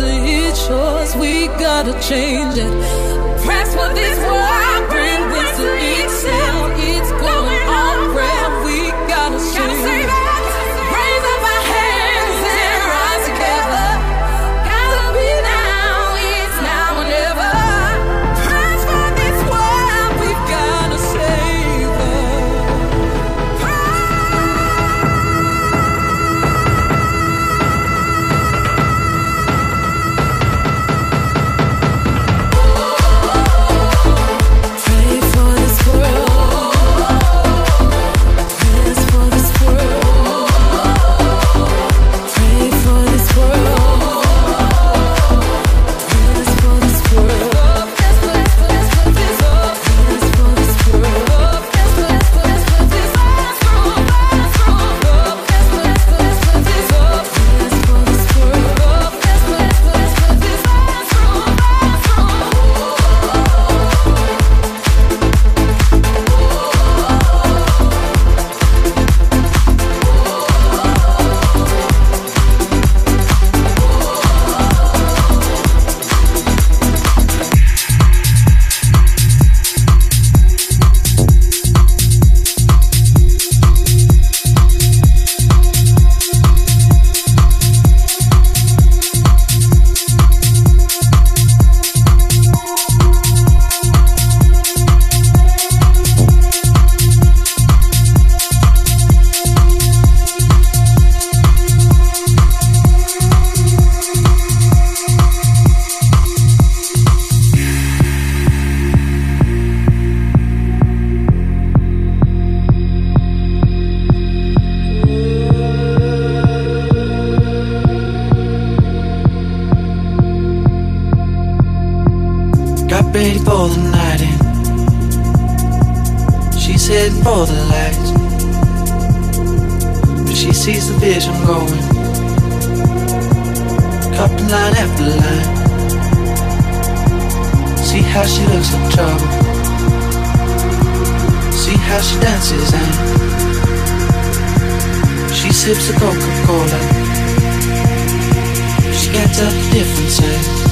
each shores. We gotta change it. Prayers for this world, bring getting late now, hey now. Enough of the arguments. But she sees the vision Cola, she line after line. See how. She can't tell See how. She the difference yet. She the difference yet. She can't tell the difference yet.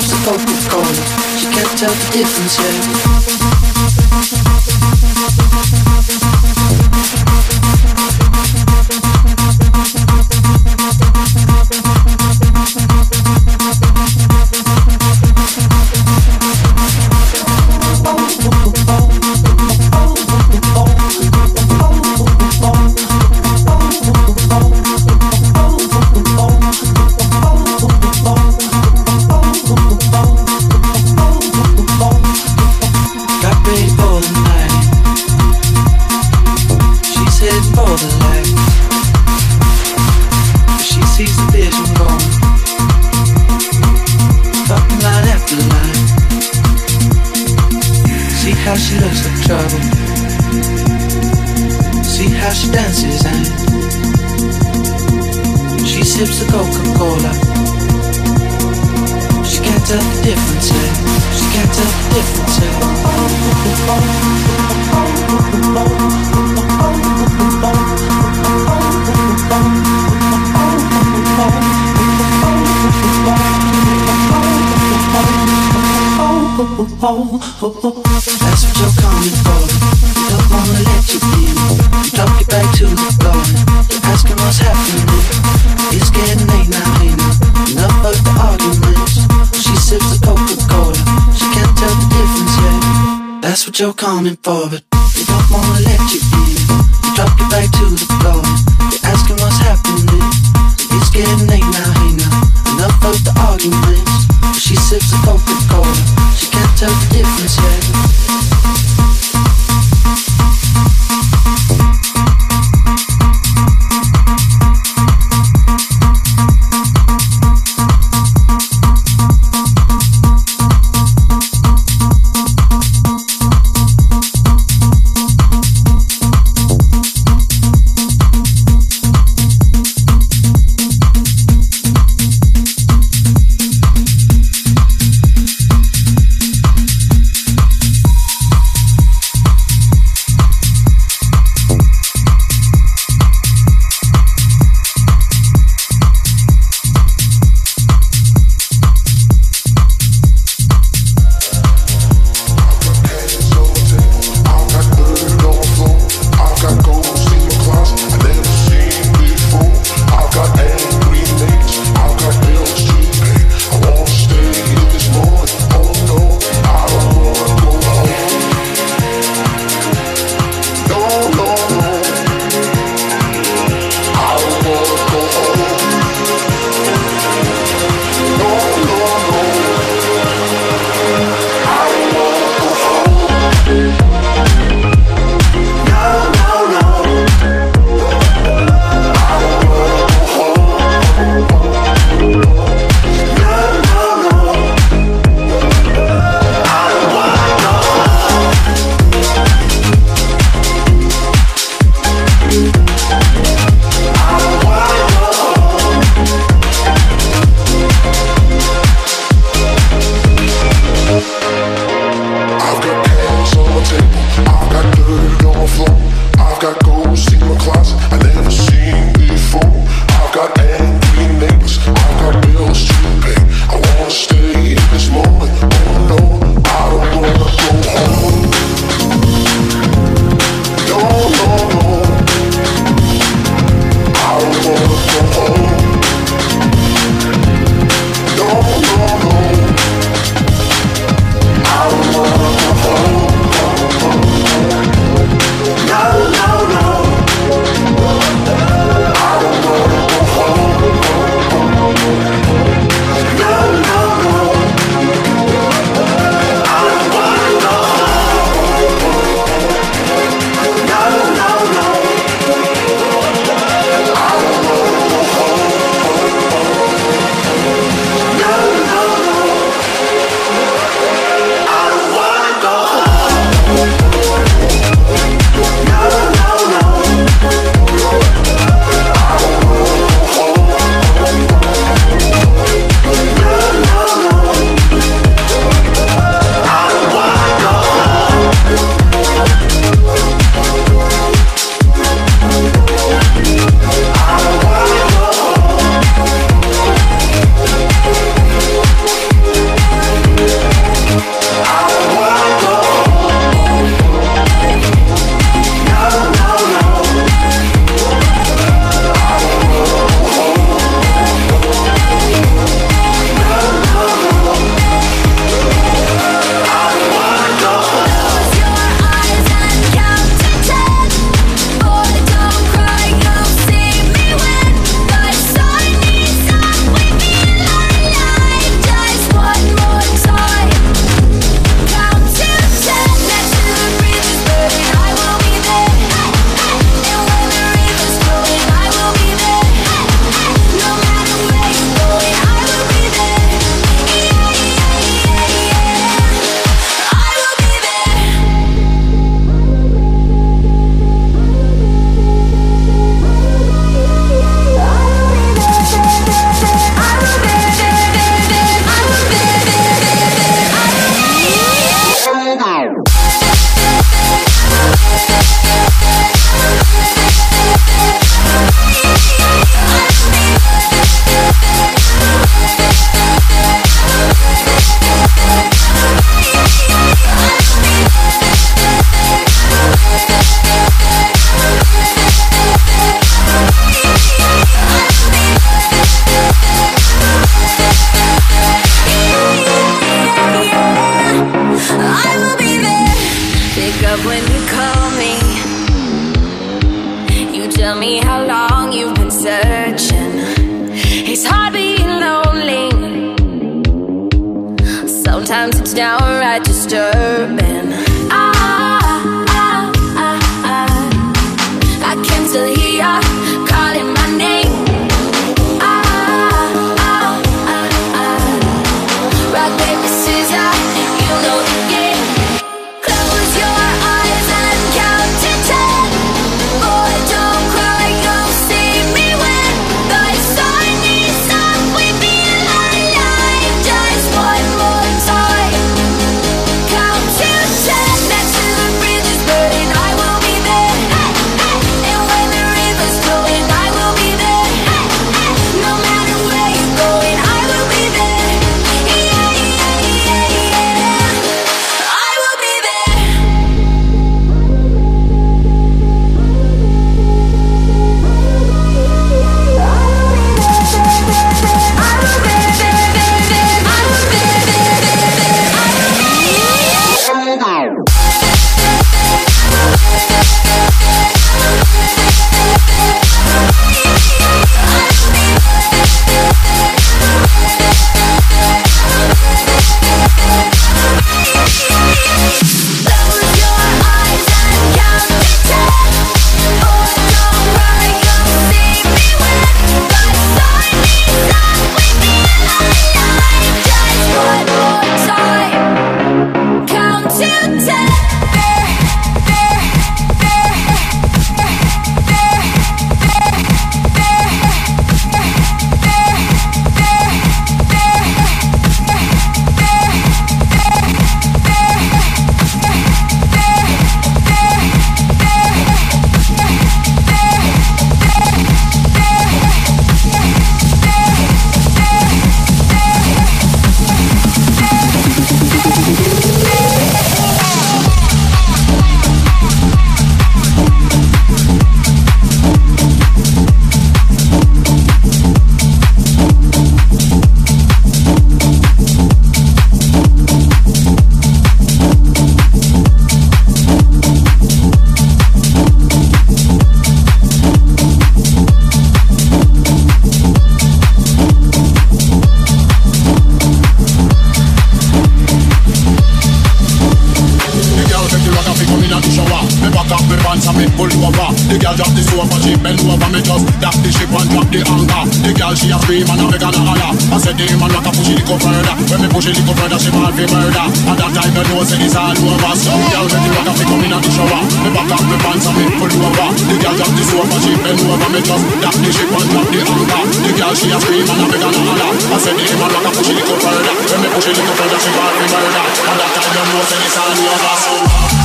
sips the Coca-Cola. You're coming for, but we don't wanna let you in. We drop you back to the floor. You're asking what's happening. It's getting late now, hey now. Enough of the arguments. She sips the Coca-Cola. She the difference. girl drop the sofa, she bend over me just Drop the ship and drop the anchor. The girl she a scream and a me gonna holler. I said the man rock a push it little further. When me push it little further she fall for murder. And that time you know say it's all over. Some girl when the rock a me come in and the shower. Me back up me pants and me pull over. The girl drop the sofa, she bend over me just Drop the ship and drop the anchor. The girl she a scream and a me gonna holler. I said the man rock a push it little further. When me push it little further she fall for murder. And that time you know say it's all over. So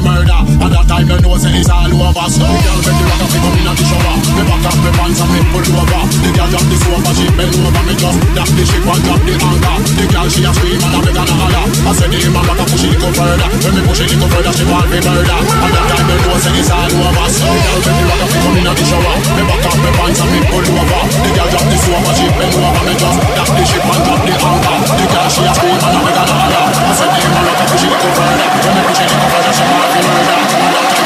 murder. And that time you know say it's all over. So make a fi come inna the shower. Me back up me pants and me pull over. The girl drop the sofa, she bend over. Me just drop the ship and drop the anchor. The girl she a scream and me gonna holler. I said the man rock a push it go further. When me push it little further, she ball fi murder. And that time you know say it's all over. So the girl make the rock a fi come inna the shower. Me back up me pants and me pull over. The girl drop the sofa, she bend over. Me just drop the ship and drop the anchor. The girl she a scream and me gonna holler. I said the man rock a push it go further. When me push it go further, she ball fi murder.